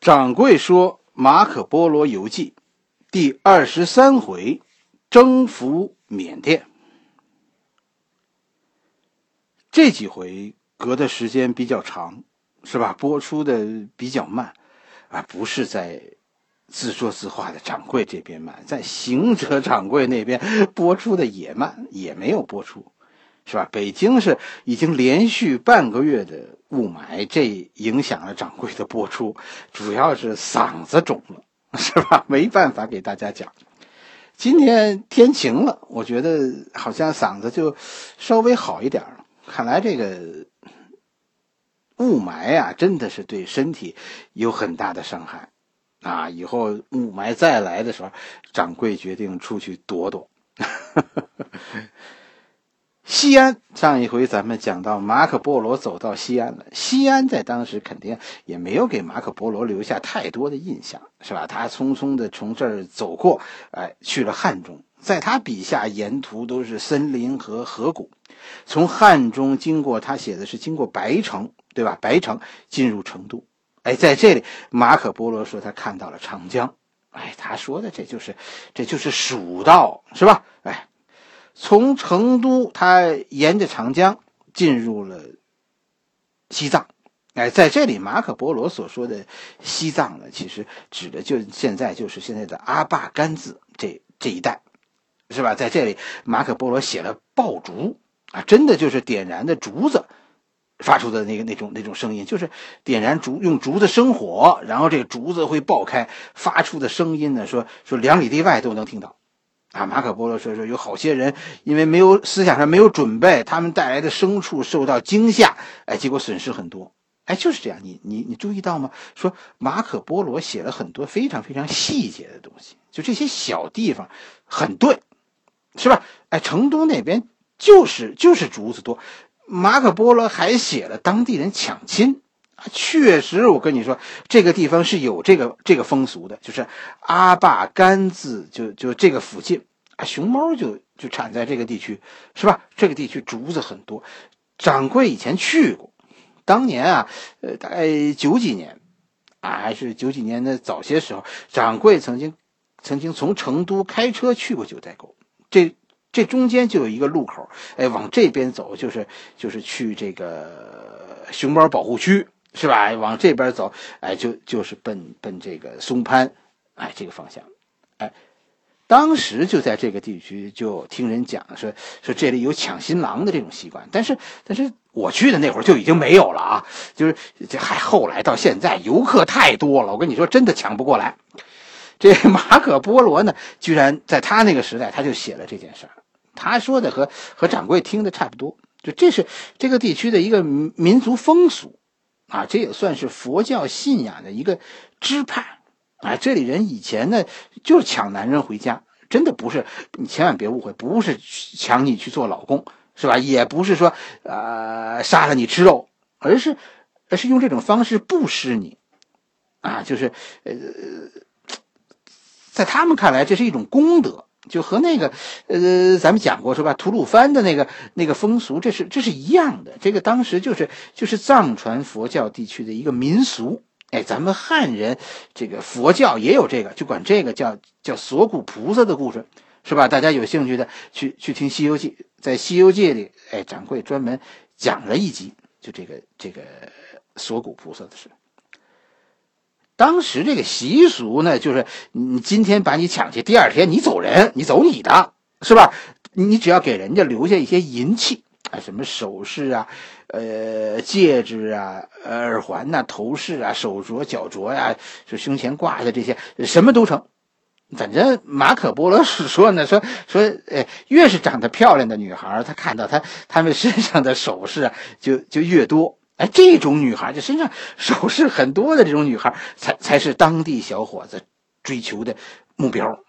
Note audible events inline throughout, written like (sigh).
掌柜说《马可波罗游记》第二十三回：征服缅甸。这几回隔的时间比较长，是吧？播出的比较慢，啊，不是在自说自话的掌柜这边慢，在行者掌柜那边播出的也慢，也没有播出。是吧？北京是已经连续半个月的雾霾，这影响了掌柜的播出，主要是嗓子肿了，(laughs) 是吧？没办法给大家讲。今天天晴了，我觉得好像嗓子就稍微好一点了。看来这个雾霾啊，真的是对身体有很大的伤害啊！以后雾霾再来的时候，掌柜决定出去躲躲。西安，上一回咱们讲到马可波罗走到西安了。西安在当时肯定也没有给马可波罗留下太多的印象，是吧？他匆匆的从这儿走过，哎，去了汉中。在他笔下，沿途都是森林和河谷。从汉中经过，他写的是经过白城，对吧？白城进入成都。哎，在这里，马可波罗说他看到了长江。哎，他说的这就是，这就是蜀道，是吧？哎。从成都，他沿着长江进入了西藏。哎，在这里，马可波罗所说的西藏呢，其实指的就现在就是现在的阿坝甘孜这这一带，是吧？在这里，马可波罗写了爆竹啊，真的就是点燃的竹子发出的那个那种那种声音，就是点燃竹用竹子生火，然后这个竹子会爆开，发出的声音呢，说说两里地外都能听到。啊，马可波罗说说有好些人因为没有思想上没有准备，他们带来的牲畜受到惊吓，哎，结果损失很多。哎，就是这样。你你你注意到吗？说马可波罗写了很多非常非常细节的东西，就这些小地方很对，是吧？哎，成都那边就是就是竹子多。马可波罗还写了当地人抢亲。确实，我跟你说，这个地方是有这个这个风俗的，就是阿坝甘孜，就就这个附近啊，熊猫就就产在这个地区，是吧？这个地区竹子很多。掌柜以前去过，当年啊，呃，大概九几年，啊，还是九几年的早些时候，掌柜曾经曾经从成都开车去过九寨沟，这这中间就有一个路口，哎，往这边走就是就是去这个熊猫保护区。是吧？往这边走，哎，就就是奔奔这个松潘，哎，这个方向，哎，当时就在这个地区就听人讲说说这里有抢新郎的这种习惯，但是但是我去的那会儿就已经没有了啊，就是这还后来到现在游客太多了，我跟你说真的抢不过来。这马可波罗呢，居然在他那个时代他就写了这件事儿，他说的和和掌柜听的差不多，就这是这个地区的一个民族风俗。啊，这也算是佛教信仰的一个支派，啊，这里人以前呢就是抢男人回家，真的不是，你千万别误会，不是抢你去做老公，是吧？也不是说，呃，杀了你吃肉，而是，而是用这种方式布施你，啊，就是，呃，在他们看来，这是一种功德。就和那个，呃，咱们讲过是吧？吐鲁番的那个那个风俗，这是这是一样的。这个当时就是就是藏传佛教地区的一个民俗。哎，咱们汉人这个佛教也有这个，就管这个叫叫锁骨菩萨的故事，是吧？大家有兴趣的去去听《西游记》，在《西游记》里，哎，掌柜专门讲了一集，就这个这个锁骨菩萨的事。当时这个习俗呢，就是你今天把你抢去，第二天你走人，你走你的，是吧？你只要给人家留下一些银器啊，什么首饰啊，呃，戒指啊，耳环呐，头饰啊，手镯、脚镯呀，就胸前挂的这些，什么都成。反正马可波罗是说呢，说说，呃，越是长得漂亮的女孩，她看到她她们身上的首饰啊，就就越多。哎，这种女孩，就身上首饰很多的这种女孩，才才是当地小伙子追求的目标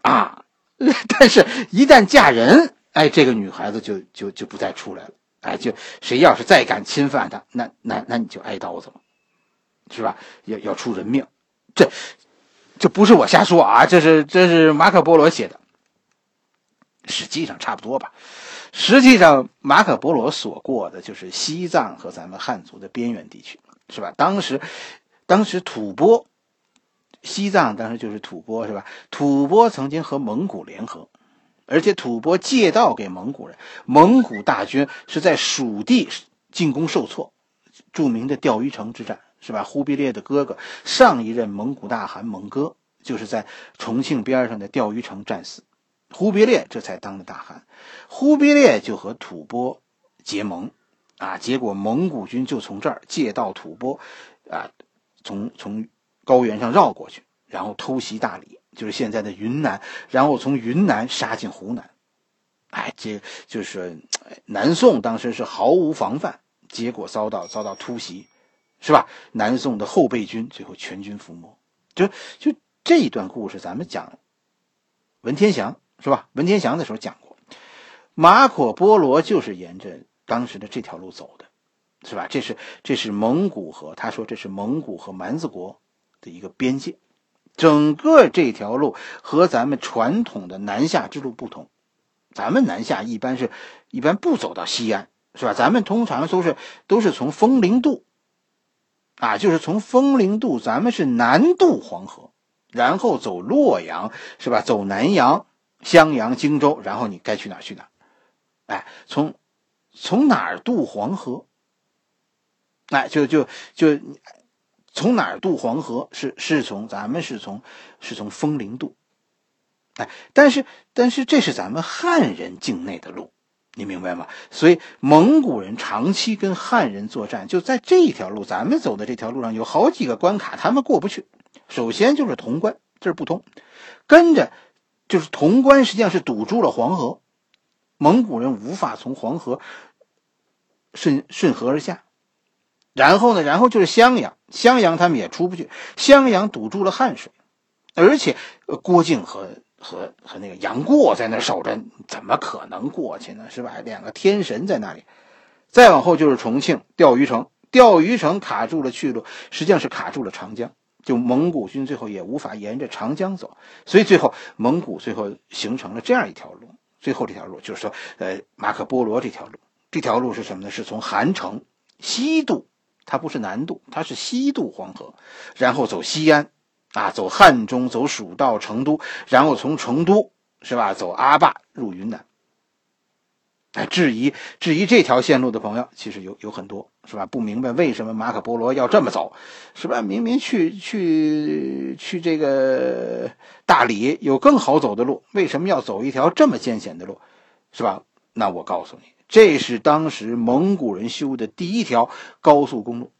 啊！(laughs) 但是，一旦嫁人，哎，这个女孩子就就就不再出来了。哎，就谁要是再敢侵犯她，那那那你就挨刀子了，是吧？要要出人命。这这不是我瞎说啊，这是这是马可波罗写的，实际上差不多吧。实际上，马可波罗所过的就是西藏和咱们汉族的边缘地区，是吧？当时，当时吐蕃，西藏当时就是吐蕃是吧？吐蕃曾经和蒙古联合，而且吐蕃借道给蒙古人，蒙古大军是在蜀地进攻受挫，著名的钓鱼城之战是吧？忽必烈的哥哥上一任蒙古大汗蒙哥就是在重庆边上的钓鱼城战死，忽必烈这才当了大汗，忽必烈就和吐蕃结盟，啊，结果蒙古军就从这儿借道吐蕃，啊。从从高原上绕过去，然后偷袭大理，就是现在的云南，然后从云南杀进湖南，哎，这就是南宋当时是毫无防范，结果遭到遭到突袭，是吧？南宋的后备军最后全军覆没，就就这一段故事，咱们讲文天祥是吧？文天祥的时候讲过，马可波罗就是沿着当时的这条路走的。是吧？这是这是蒙古和他说这是蒙古和蛮子国的一个边界，整个这条路和咱们传统的南下之路不同。咱们南下一般是一般不走到西安，是吧？咱们通常都是都是从风陵渡，啊，就是从风陵渡，咱们是南渡黄河，然后走洛阳，是吧？走南阳、襄阳、荆州，然后你该去哪去哪。哎，从从哪儿渡黄河？哎，就就就从哪儿渡黄河？是是从咱们是从是从风陵渡。哎，但是但是这是咱们汉人境内的路，你明白吗？所以蒙古人长期跟汉人作战，就在这条路，咱们走的这条路上有好几个关卡，他们过不去。首先就是潼关，这儿不通，跟着就是潼关，实际上是堵住了黄河，蒙古人无法从黄河顺顺河而下。然后呢？然后就是襄阳，襄阳他们也出不去，襄阳堵住了汉水，而且郭靖和和和那个杨过在那守着，怎么可能过去呢？是吧？两个天神在那里。再往后就是重庆钓鱼城，钓鱼城卡住了去路，实际上是卡住了长江，就蒙古军最后也无法沿着长江走，所以最后蒙古最后形成了这样一条路。最后这条路就是说，呃，马可波罗这条路，这条路是什么呢？是从韩城西渡。它不是南渡，它是西渡黄河，然后走西安，啊，走汉中，走蜀道，成都，然后从成都是吧，走阿坝入云南。哎，质疑质疑这条线路的朋友，其实有有很多是吧？不明白为什么马可波罗要这么走，是吧？明明去去去这个大理有更好走的路，为什么要走一条这么艰险的路，是吧？那我告诉你。这是当时蒙古人修的第一条高速公路，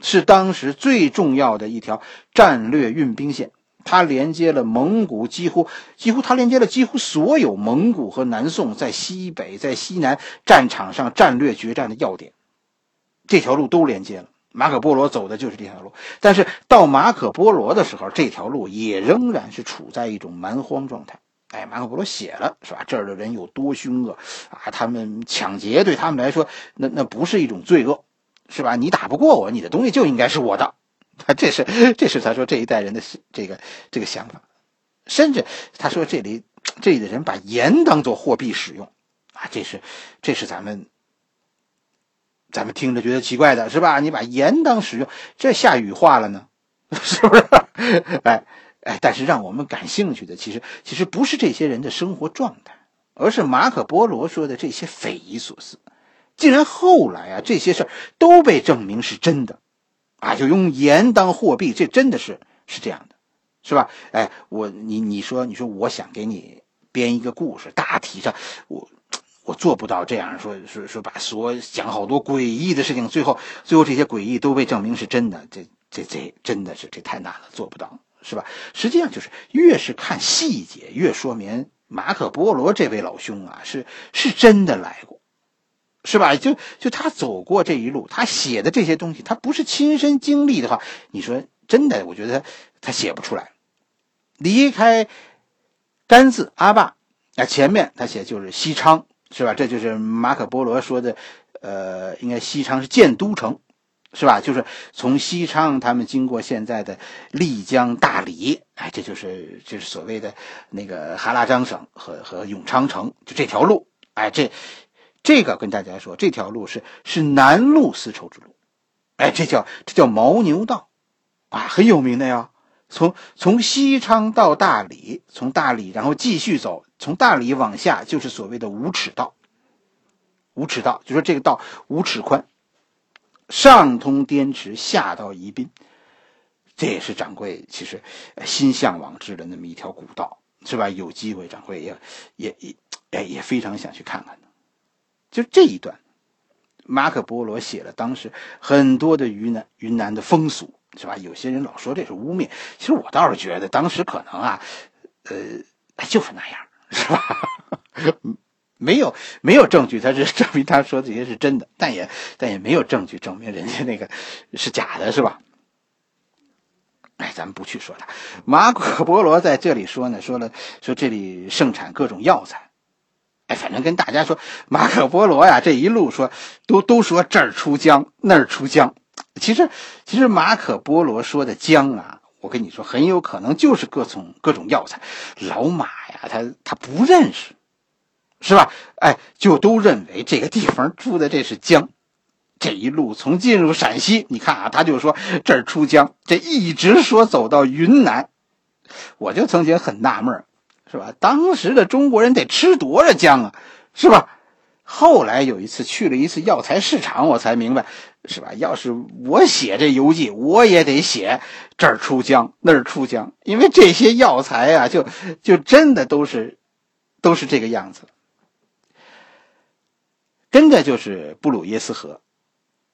是当时最重要的一条战略运兵线。它连接了蒙古几乎几乎，它连接了几乎所有蒙古和南宋在西北、在西南战场上战略决战的要点。这条路都连接了，马可波罗走的就是这条路。但是到马可波罗的时候，这条路也仍然是处在一种蛮荒状态。哎，马可波罗写了是吧？这儿的人有多凶恶啊！他们抢劫对他们来说，那那不是一种罪恶，是吧？你打不过我，你的东西就应该是我的。他这是这是他说这一代人的这个这个想法，甚至他说这里这里的人把盐当做货币使用啊！这是这是咱们咱们听着觉得奇怪的是吧？你把盐当使用，这下雨化了呢，(laughs) 是不是？(laughs) 哎。哎，但是让我们感兴趣的，其实其实不是这些人的生活状态，而是马可波罗说的这些匪夷所思。竟然后来啊，这些事儿都被证明是真的，啊，就用盐当货币，这真的是是这样的，是吧？哎，我你你说你说，我想给你编一个故事，大体上我我做不到这样说说说把所讲好多诡异的事情，最后最后这些诡异都被证明是真的，这这这真的是这太难了，做不到。是吧？实际上就是越是看细节，越说明马可波罗这位老兄啊，是是真的来过，是吧？就就他走过这一路，他写的这些东西，他不是亲身经历的话，你说真的，我觉得他写不出来。离开甘孜阿坝啊，前面他写就是西昌，是吧？这就是马可波罗说的，呃，应该西昌是建都城。是吧？就是从西昌，他们经过现在的丽江、大理，哎，这就是就是所谓的那个哈拉张省和和永昌城，就这条路，哎，这这个跟大家说，这条路是是南路丝绸之路，哎，这叫这叫牦牛道，啊，很有名的呀。从从西昌到大理，从大理然后继续走，从大理往下就是所谓的五尺道。五尺道就说这个道五尺宽，上通滇池，下到宜宾，这也是掌柜其实心向往之的那么一条古道，是吧？有机会掌柜也也也也非常想去看看的。就这一段，马可波罗写了当时很多的云南云南的风俗。是吧？有些人老说这是污蔑，其实我倒是觉得当时可能啊，呃，就是那样，是吧？没有没有证据，他是证明他说这些是真的，但也但也没有证据证明人家那个是假的，是吧？哎，咱们不去说他。马可波罗在这里说呢，说了说这里盛产各种药材，哎，反正跟大家说，马可波罗呀，这一路说都都说这儿出姜，那儿出姜。其实，其实马可波罗说的姜啊，我跟你说，很有可能就是各种各种药材。老马呀，他他不认识，是吧？哎，就都认为这个地方出的这是姜。这一路从进入陕西，你看啊，他就说这儿出姜，这一直说走到云南，我就曾经很纳闷，是吧？当时的中国人得吃多少姜啊，是吧？后来有一次去了一次药材市场，我才明白。是吧？要是我写这游记，我也得写这儿出江，那儿出江，因为这些药材啊，就就真的都是都是这个样子。跟着就是布鲁耶斯河，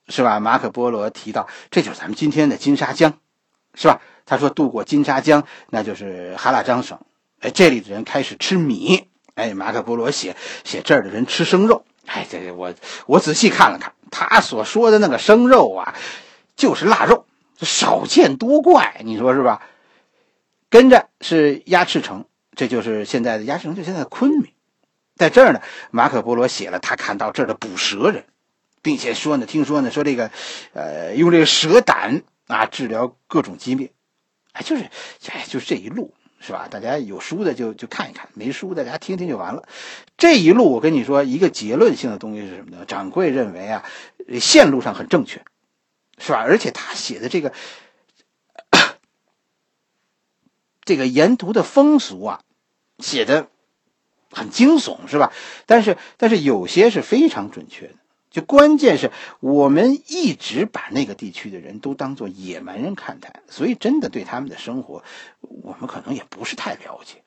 是吧？马可波罗提到，这就是咱们今天的金沙江，是吧？他说渡过金沙江，那就是哈拉张省。哎，这里的人开始吃米。哎，马可波罗写写这儿的人吃生肉。哎，这我我仔细看了看，他所说的那个生肉啊，就是腊肉，少见多怪，你说是吧？跟着是鸭翅城，这就是现在的鸭翅城，就现在的昆明。在这儿呢，马可波罗写了他看到这儿的捕蛇人，并且说呢，听说呢，说这个，呃，用这个蛇胆啊治疗各种疾病，哎，就是，哎，就是这一路。是吧？大家有书的就就看一看，没书的大家听听就完了。这一路我跟你说一个结论性的东西是什么呢？掌柜认为啊，线路上很正确，是吧？而且他写的这个 (coughs) 这个沿途的风俗啊，写的很惊悚，是吧？但是但是有些是非常准确的。就关键是我们一直把那个地区的人都当做野蛮人看待，所以真的对他们的生活，我们可能也不是太了解，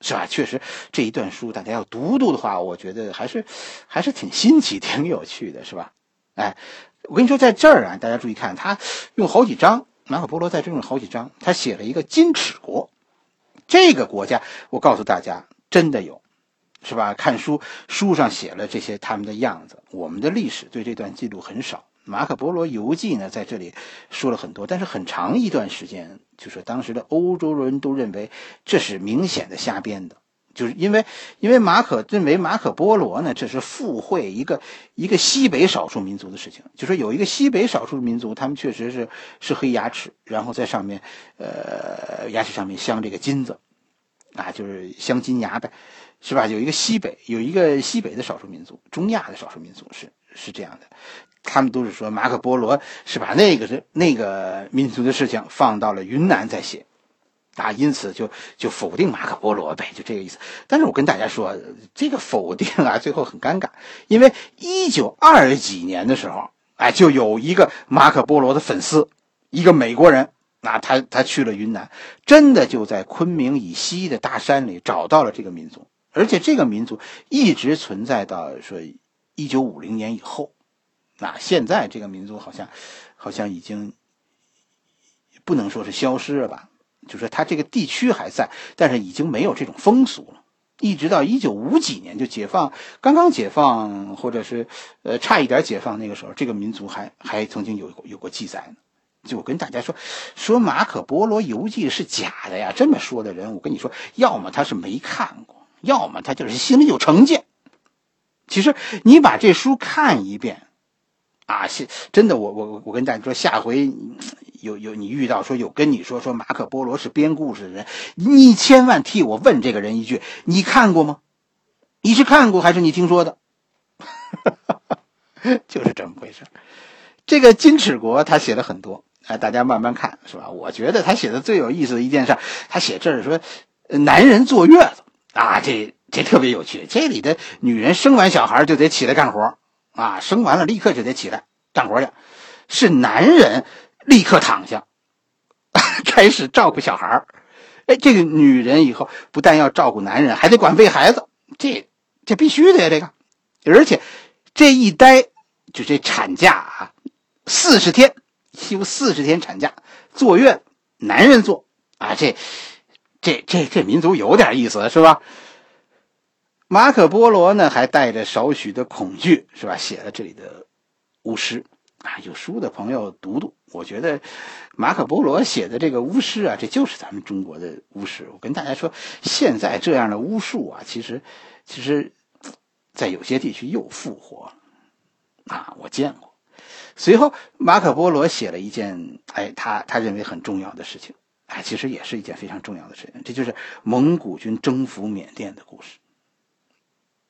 是吧？确实这一段书大家要读读的话，我觉得还是还是挺新奇、(laughs) 挺有趣的，是吧？哎，我跟你说，在这儿啊，大家注意看，他用好几章，马可波罗在这用好几章，他写了一个金齿国，这个国家，我告诉大家，真的有。是吧？看书，书上写了这些他们的样子。我们的历史对这段记录很少。马可波罗游记呢，在这里说了很多，但是很长一段时间，就是当时的欧洲人都认为这是明显的瞎编的，就是因为因为马可认为马可波罗呢，这是附会一个一个西北少数民族的事情，就说有一个西北少数民族，他们确实是是黑牙齿，然后在上面，呃，牙齿上面镶这个金子，啊，就是镶金牙呗。是吧？有一个西北，有一个西北的少数民族，中亚的少数民族是是这样的，他们都是说马可波罗是把那个是那个民族的事情放到了云南再写，啊，因此就就否定马可波罗呗，就这个意思。但是我跟大家说，这个否定啊，最后很尴尬，因为一九二几年的时候，哎，就有一个马可波罗的粉丝，一个美国人，那他他去了云南，真的就在昆明以西的大山里找到了这个民族。而且这个民族一直存在到说一九五零年以后，那现在这个民族好像好像已经不能说是消失了吧？就说它这个地区还在，但是已经没有这种风俗了。一直到一九五几年就解放，刚刚解放或者是呃差一点解放那个时候，这个民族还还曾经有有过记载呢。就跟大家说，说马可波罗游记是假的呀，这么说的人，我跟你说，要么他是没看过。要么他就是心里有成见。其实你把这书看一遍，啊，是真的。我我我跟大家说，下回有有你遇到说有跟你说说马可波罗是编故事的人，你千万替我问这个人一句：你看过吗？你是看过还是你听说的？(laughs) 就是这么回事。这个金齿国他写了很多，哎，大家慢慢看，是吧？我觉得他写的最有意思的一件事，他写这儿说，男人坐月子啊，这这特别有趣。这里的女人生完小孩就得起来干活啊，生完了立刻就得起来干活去，是男人立刻躺下，(laughs) 开始照顾小孩哎，这个女人以后不但要照顾男人，还得管喂孩子，这这必须的呀，这个。而且这一待就这产假啊，四十天。休四十天产假，坐月，男人坐啊，这，这这这民族有点意思是吧？马可波罗呢，还带着少许的恐惧是吧？写了这里的巫师啊，有书的朋友读读。我觉得马可波罗写的这个巫师啊，这就是咱们中国的巫师。我跟大家说，现在这样的巫术啊，其实其实，在有些地区又复活了啊，我见过。随后，马可波罗写了一件，哎，他他认为很重要的事情，哎，其实也是一件非常重要的事情，这就是蒙古军征服缅甸的故事。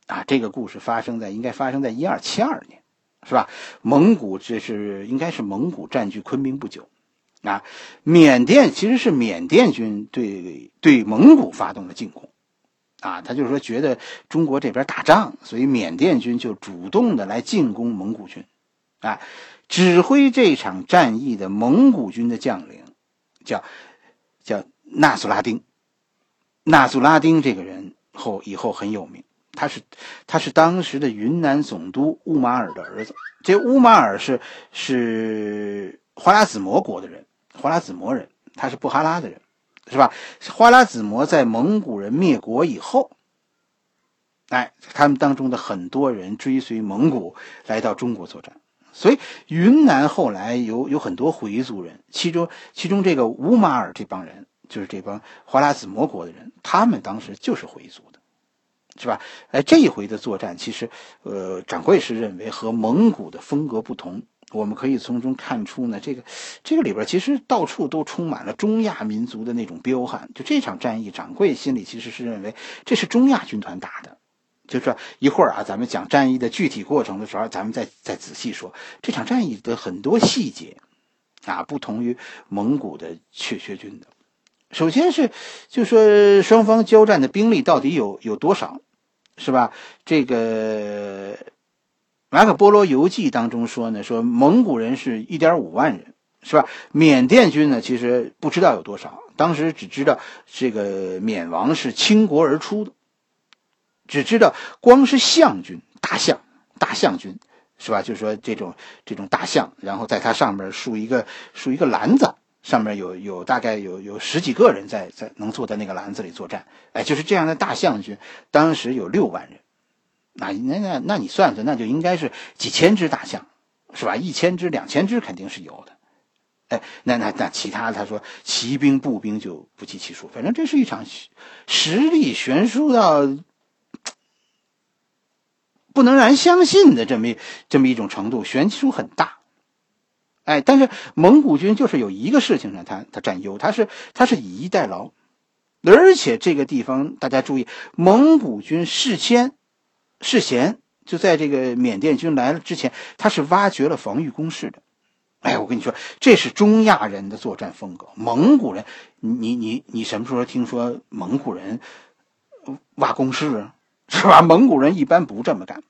啊，这个故事发生在应该发生在一二七二年，是吧？蒙古这是应该是蒙古占据昆明不久，啊，缅甸其实是缅甸军对对蒙古发动了进攻，啊，他就是说觉得中国这边打仗，所以缅甸军就主动的来进攻蒙古军，啊。指挥这场战役的蒙古军的将领，叫叫纳苏拉丁。纳苏拉丁这个人后以后很有名，他是他是当时的云南总督乌马尔的儿子。这乌马尔是是花剌子模国的人，花剌子模人，他是布哈拉的人，是吧？花剌子模在蒙古人灭国以后，哎，他们当中的很多人追随蒙古来到中国作战。所以，云南后来有有很多回族人，其中其中这个乌马尔这帮人，就是这帮花剌子模国的人，他们当时就是回族的，是吧？哎，这一回的作战，其实，呃，掌柜是认为和蒙古的风格不同。我们可以从中看出呢，这个这个里边其实到处都充满了中亚民族的那种彪悍。就这场战役，掌柜心里其实是认为这是中亚军团打的。就是一会儿啊，咱们讲战役的具体过程的时候，咱们再再仔细说这场战役的很多细节，啊，不同于蒙古的雀雀军的。首先是，就说双方交战的兵力到底有有多少，是吧？这个《马可波罗游记》当中说呢，说蒙古人是一点五万人，是吧？缅甸军呢，其实不知道有多少，当时只知道这个缅王是倾国而出的。只知道光是象军，大象，大象军，是吧？就是说这种这种大象，然后在它上面竖一个竖一个篮子，上面有有大概有有十几个人在在能坐在那个篮子里作战，哎，就是这样的大象军，当时有六万人，那那那那你算算，那就应该是几千只大象，是吧？一千只、两千只肯定是有的，哎，那那那其他他说骑兵、步兵就不计其数，反正这是一场实力悬殊到。不能让人相信的这么这么一种程度，悬殊很大。哎，但是蒙古军就是有一个事情上，他他占优，他是他是以逸待劳，而且这个地方大家注意，蒙古军事先事前就在这个缅甸军来了之前，他是挖掘了防御工事的。哎，我跟你说，这是中亚人的作战风格。蒙古人，你你你什么时候听说蒙古人挖工事啊？(laughs) 是吧？蒙古人一般不这么干。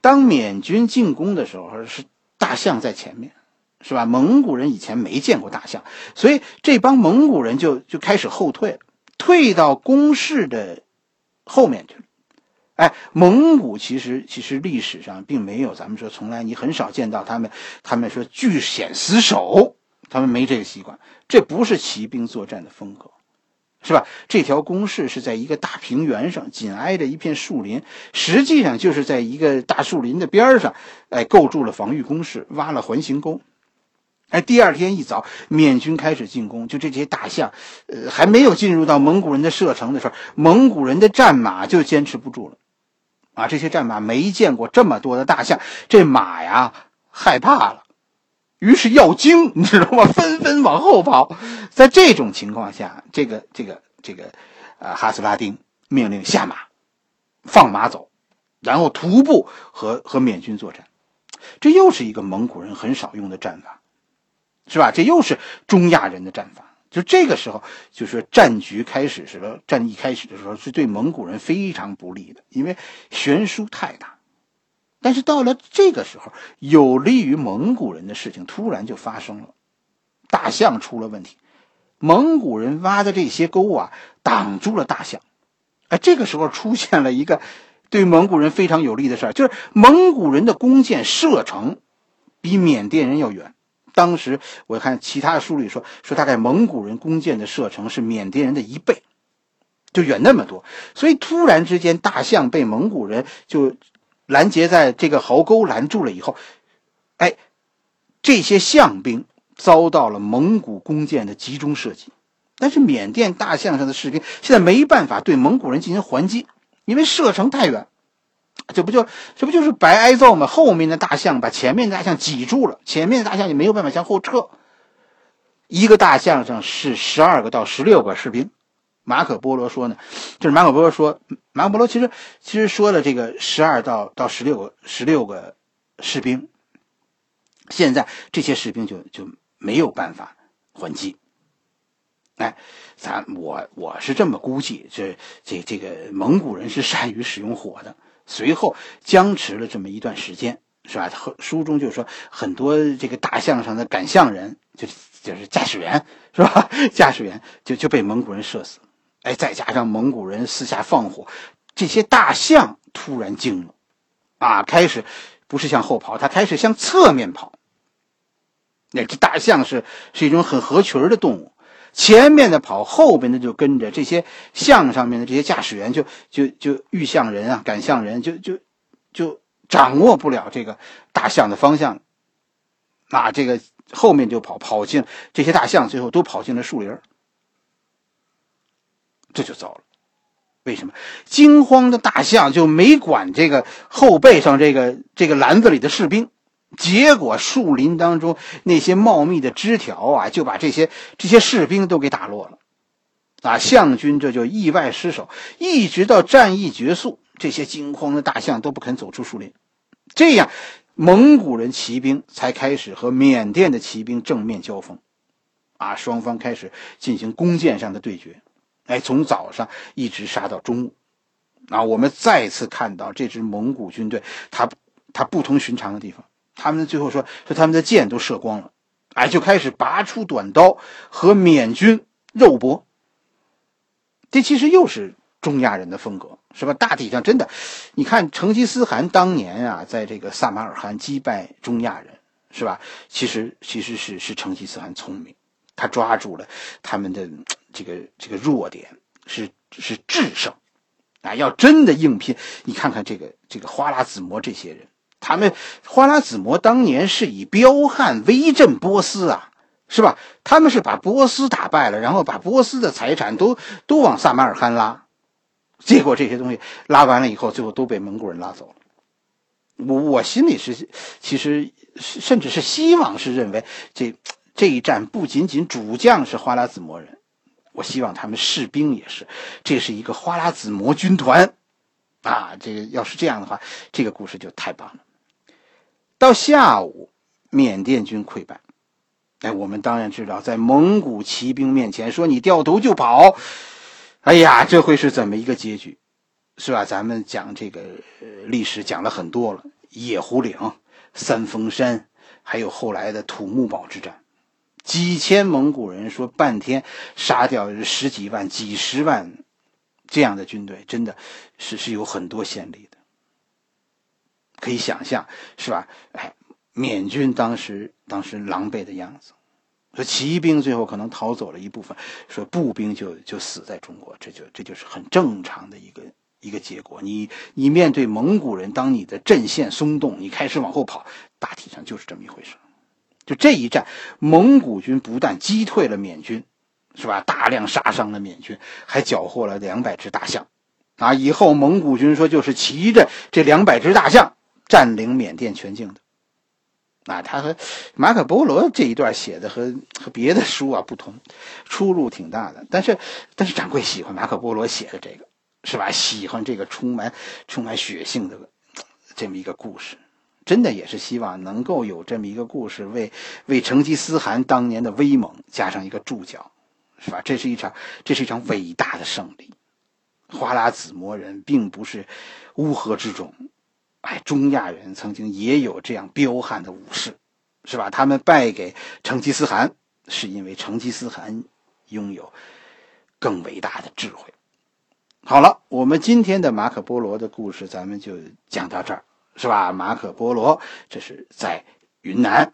当缅军进攻的时候，是大象在前面，是吧？蒙古人以前没见过大象，所以这帮蒙古人就就开始后退，退到攻势的后面去了。哎，蒙古其实其实历史上并没有，咱们说从来你很少见到他们，他们说据险死守，他们没这个习惯，这不是骑兵作战的风格。是吧？这条工事是在一个大平原上，紧挨着一片树林，实际上就是在一个大树林的边上，哎，构筑了防御工事，挖了环形沟。哎，第二天一早，缅军开始进攻，就这些大象，呃，还没有进入到蒙古人的射程的时候，蒙古人的战马就坚持不住了。啊，这些战马没见过这么多的大象，这马呀害怕了。于是要惊，(laughs) 你知道吗？纷纷往后跑。在这种情况下，这个这个这个，呃，哈斯拉丁命令下马，放马走，然后徒步和和缅军作战。这又是一个蒙古人很少用的战法。是吧？这又是中亚人的战法。就这个时候，就是战局开始时候，战役开始的时候，是对蒙古人非常不利的，因为悬殊太大。但是到了这个时候，有利于蒙古人的事情突然就发生了，大象出了问题，蒙古人挖的这些沟啊，挡住了大象。哎，这个时候出现了一个对蒙古人非常有利的事儿，就是蒙古人的弓箭射程比缅甸人要远。当时我看其他的书里说，说大概蒙古人弓箭的射程是缅甸人的一倍，就远那么多。所以突然之间，大象被蒙古人就拦截在这个壕沟拦住了以后，哎，这些象兵遭到了蒙古弓箭的集中射击。但是缅甸大象上的士兵现在没办法对蒙古人进行还击，因为射程太远。这不就这不就是白挨揍吗？后面的大象把前面的大象挤住了，前面的大象也没有办法向后撤。一个大象上是十二个到十六个士兵。马可波罗说呢，就是马可波罗说，马可波罗其实其实说了这个十二到到十六个十六个士兵。现在这些士兵就就没有办法还击。哎，咱我我是这么估计，这这这个蒙古人是善于使用火的。随后僵持了这么一段时间，是吧？书中就说很多这个大象上的赶象人，就就是驾驶员，是吧？驾驶员就就被蒙古人射死。哎，再加上蒙古人私下放火，这些大象突然惊了，啊，开始不是向后跑，它开始向侧面跑。那这大象是是一种很合群的动物。前面的跑，后边的就跟着。这些象上面的这些驾驶员就就就遇象人啊，赶象人就就就掌握不了这个大象的方向，那这个后面就跑跑进这些大象，最后都跑进了树林这就糟了。为什么？惊慌的大象就没管这个后背上这个这个篮子里的士兵。结果树林当中那些茂密的枝条啊，就把这些这些士兵都给打落了，啊，象军这就意外失手，一直到战役结束，这些惊慌的大象都不肯走出树林，这样蒙古人骑兵才开始和缅甸的骑兵正面交锋，啊，双方开始进行弓箭上的对决，哎，从早上一直杀到中午，啊，我们再次看到这支蒙古军队，他他不同寻常的地方。他们最后说说他们的箭都射光了，哎，就开始拔出短刀和缅军肉搏。这其实又是中亚人的风格，是吧？大体上真的，你看成吉思汗当年啊，在这个萨马尔罕击败中亚人，是吧？其实其实是是成吉思汗聪明，他抓住了他们的这个这个弱点，是是制胜啊！要真的硬拼，你看看这个这个花剌子模这些人。他们花剌子模当年是以彪悍威震波斯啊，是吧？他们是把波斯打败了，然后把波斯的财产都都往萨马尔罕拉，结果这些东西拉完了以后，最后都被蒙古人拉走了。我我心里是，其实甚至是希望是认为这这一战不仅仅主将是花剌子模人，我希望他们士兵也是，这是一个花剌子模军团啊！这个要是这样的话，这个故事就太棒了。到下午，缅甸军溃败。哎，我们当然知道，在蒙古骑兵面前说你掉头就跑，哎呀，这会是怎么一个结局，是吧？咱们讲这个历史讲了很多了，野狐岭、三峰山，还有后来的土木堡之战，几千蒙古人说半天杀掉十几万、几十万这样的军队，真的是是有很多先例的。可以想象，是吧？哎，缅军当时当时狼狈的样子，说骑兵最后可能逃走了一部分，说步兵就就死在中国，这就这就是很正常的一个一个结果。你你面对蒙古人，当你的阵线松动，你开始往后跑，大体上就是这么一回事。就这一战，蒙古军不但击退了缅军，是吧？大量杀伤了缅军，还缴获了两百只大象。啊，以后蒙古军说就是骑着这两百只大象。占领缅甸全境的，啊，他和马可波罗这一段写的和和别的书啊不同，出入挺大的。但是，但是掌柜喜欢马可波罗写的这个，是吧？喜欢这个充满充满血性的这么一个故事，真的也是希望能够有这么一个故事，为为成吉思汗当年的威猛加上一个注脚，是吧？这是一场这是一场伟大的胜利。花剌子模人并不是乌合之众，哎，中亚人曾经也有这样彪悍的武士，是吧？他们败给成吉思汗，是因为成吉思汗拥有更伟大的智慧。好了，我们今天的马可波罗的故事，咱们就讲到这儿，是吧？马可波罗这是在云南。